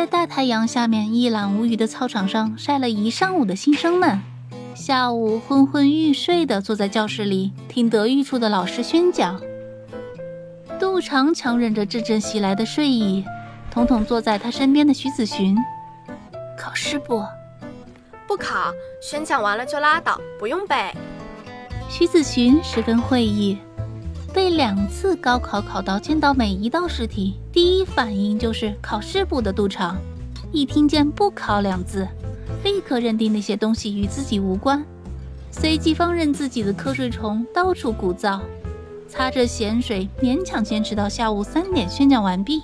在大太阳下面一览无余的操场上晒了一上午的新生们，下午昏昏欲睡的坐在教室里听德育处的老师宣讲。杜长强忍着阵阵袭来的睡意，统统坐在他身边的徐子寻。考试不？不考，宣讲完了就拉倒，不用背。徐子寻十分会意。被两次高考考到见到每一道试题，第一反应就是考试部的杜长，一听见“不考”两字，立刻认定那些东西与自己无关，随即放任自己的瞌睡虫到处鼓噪，擦着咸水勉强坚持到下午三点宣讲完毕。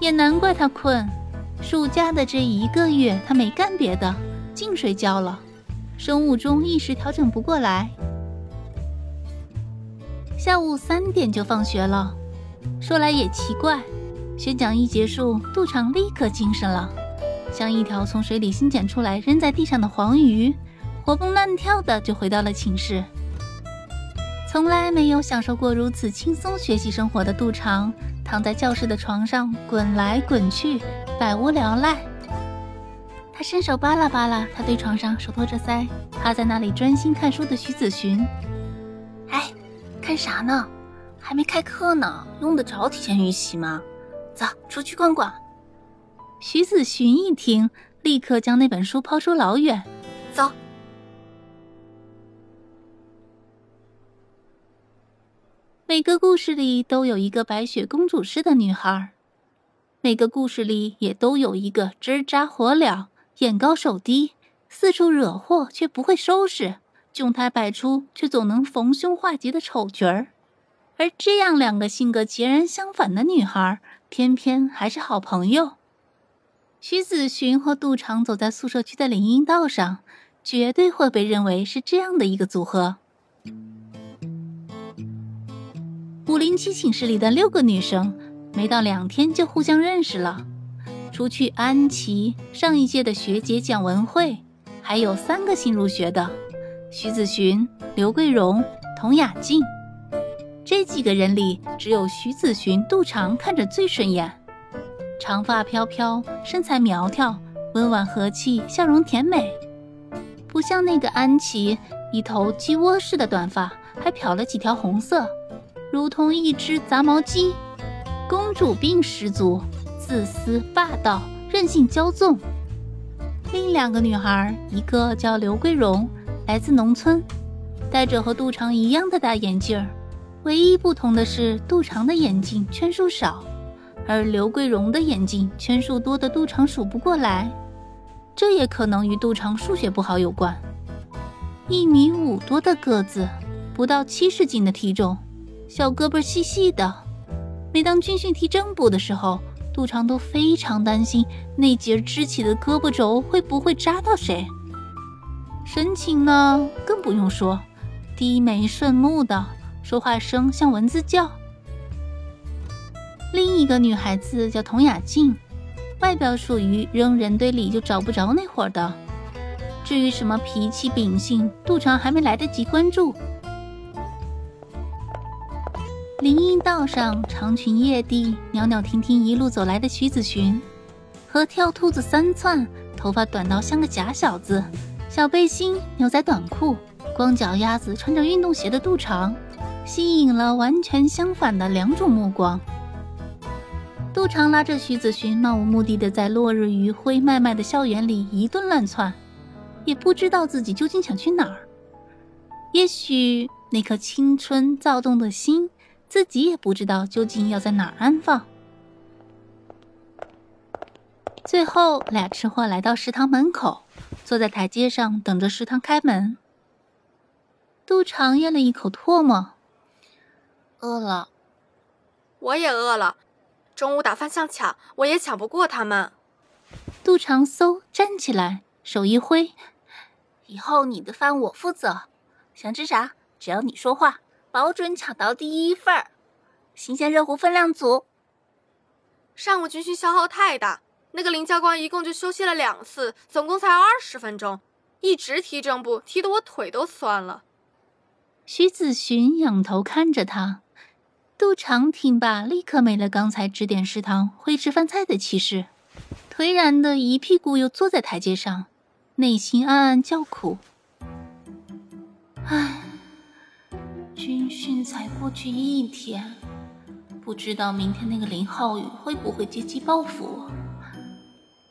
也难怪他困，暑假的这一个月他没干别的，净睡觉了，生物钟一时调整不过来。下午三点就放学了，说来也奇怪，宣讲一结束，杜长立刻精神了，像一条从水里新捡出来扔在地上的黄鱼，活蹦乱跳的就回到了寝室。从来没有享受过如此轻松学习生活的杜长，躺在教室的床上滚来滚去，百无聊赖。他伸手扒拉扒拉他对床上手托着腮，趴在那里专心看书的徐子寻。看啥呢？还没开课呢，用得着提前预习吗？走，出去逛逛。徐子寻一听，立刻将那本书抛出老远。走。每个故事里都有一个白雪公主似的女孩，每个故事里也都有一个枝扎火燎、眼高手低、四处惹祸却不会收拾。窘态百出，却总能逢凶化吉的丑角儿，而这样两个性格截然相反的女孩，偏偏还是好朋友。徐子寻和杜长走在宿舍区的林荫道上，绝对会被认为是这样的一个组合。五零七寝室里的六个女生，没到两天就互相认识了。除去安琪上一届的学姐蒋文慧，还有三个新入学的。徐子寻、刘桂荣、童雅静，这几个人里，只有徐子寻、杜长看着最顺眼。长发飘飘，身材苗条，温婉和气，笑容甜美，不像那个安琪，一头鸡窝似的短发，还漂了几条红色，如同一只杂毛鸡，公主病十足，自私霸道，任性骄纵。另两个女孩，一个叫刘桂荣。来自农村，戴着和杜长一样的大眼镜儿，唯一不同的是杜长的眼镜圈数少，而刘桂荣的眼镜圈数多的杜长数不过来。这也可能与杜长数学不好有关。一米五多的个子，不到七十斤的体重，小胳膊细细的。每当军训踢正步的时候，杜长都非常担心那节支起的胳膊肘会不会扎到谁。神情呢，更不用说，低眉顺目的，说话声像蚊子叫。另一个女孩子叫童雅静，外表属于扔人堆里就找不着那伙的。至于什么脾气秉性，杜长还没来得及关注。林荫道上，长裙曳地，袅袅婷婷一路走来的徐子寻，和跳兔子三窜，头发短到像个假小子。小背心、牛仔短裤、光脚丫子，穿着运动鞋的杜长，吸引了完全相反的两种目光。杜长拉着徐子寻，漫无目的的在落日余晖脉脉的校园里一顿乱窜，也不知道自己究竟想去哪儿。也许那颗青春躁动的心，自己也不知道究竟要在哪儿安放。最后，俩吃货来到食堂门口。坐在台阶上等着食堂开门。杜长咽了一口唾沫，饿了。我也饿了，中午打饭像抢，我也抢不过他们。杜长嗖站起来，手一挥：“以后你的饭我负责，想吃啥只要你说话，保准抢到第一份儿。新鲜热乎，分量足。”上午军训消耗太大，那个林教官一共就休息了两次，总共才二十分钟，一直踢正步，踢得我腿都酸了。徐子寻仰头看着他。杜长听罢，立刻没了刚才指点食堂、会吃饭菜的气势，颓然的一屁股又坐在台阶上，内心暗暗叫苦：“唉，军训才过去一天，不知道明天那个林浩宇会不会借机报复我。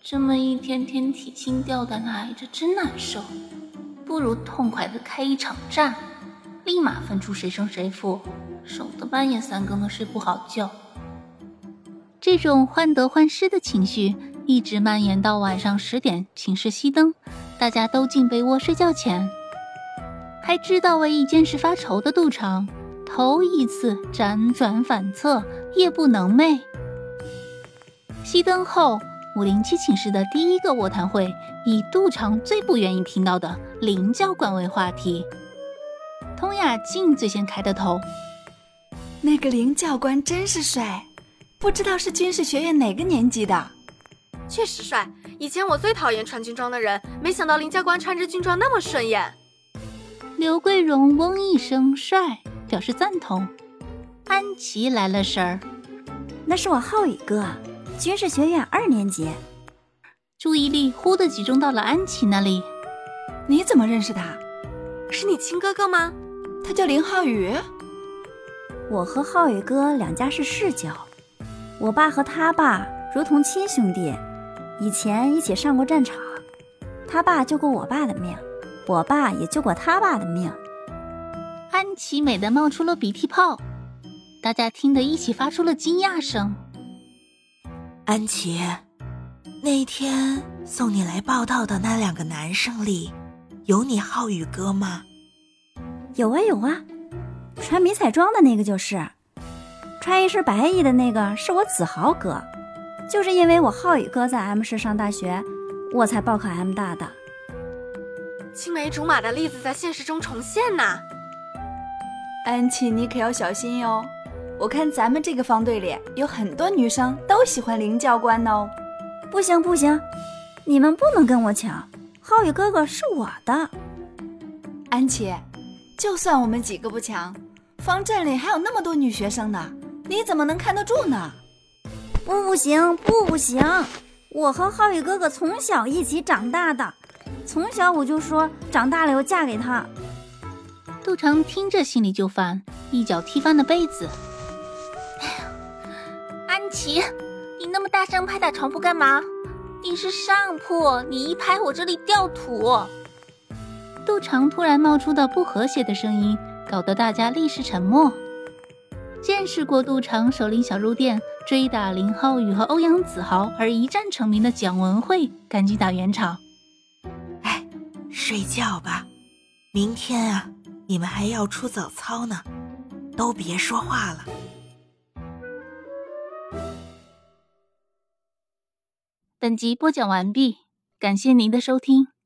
这么一天天提心吊胆的挨着，真难受。不如痛快的开一场战，立马分出谁胜谁负。”省得半夜三更的睡不好觉。这种患得患失的情绪一直蔓延到晚上十点，寝室熄灯，大家都进被窝睡觉前。还知道为一件事发愁的杜长，头一次辗转反侧，夜不能寐。熄灯后，五零七寝室的第一个卧谈会以杜长最不愿意听到的林教官为话题。通雅静最先开的头。那个林教官真是帅，不知道是军事学院哪个年级的。确实帅，以前我最讨厌穿军装的人，没想到林教官穿着军装那么顺眼。刘桂荣嗡一声帅，表示赞同。安琪来了神儿，那是我浩宇哥，军事学院二年级。注意力忽地集中到了安琪那里。你怎么认识他？是你亲哥哥吗？他叫林浩宇。我和浩宇哥两家是世交，我爸和他爸如同亲兄弟，以前一起上过战场。他爸救过我爸的命，我爸也救过他爸的命。安琪美的冒出了鼻涕泡，大家听得一起发出了惊讶声。安琪，那天送你来报道的那两个男生里，有你浩宇哥吗？有啊有啊。穿迷彩装的那个就是，穿一身白衣的那个是我子豪哥，就是因为我浩宇哥在 M 市上大学，我才报考 M 大的。青梅竹马的例子在现实中重现呐！安琪，你可要小心哟！我看咱们这个方队里有很多女生都喜欢林教官哦。不行不行，你们不能跟我抢，浩宇哥哥是我的。安琪，就算我们几个不抢。方阵里还有那么多女学生呢，你怎么能看得住呢？不行，不行！我和浩宇哥哥从小一起长大的，从小我就说长大了要嫁给他。杜长听着心里就烦，一脚踢翻了被子。哎呀，安琪，你那么大声拍打床铺干嘛？你是上铺，你一拍我这里掉土。杜长突然冒出的不和谐的声音。搞得大家立时沉默。见识过杜长手拎小肉垫追打林浩宇和欧阳子豪而一战成名的蒋文慧，赶紧打圆场。哎，睡觉吧，明天啊，你们还要出早操呢，都别说话了。本集播讲完毕，感谢您的收听。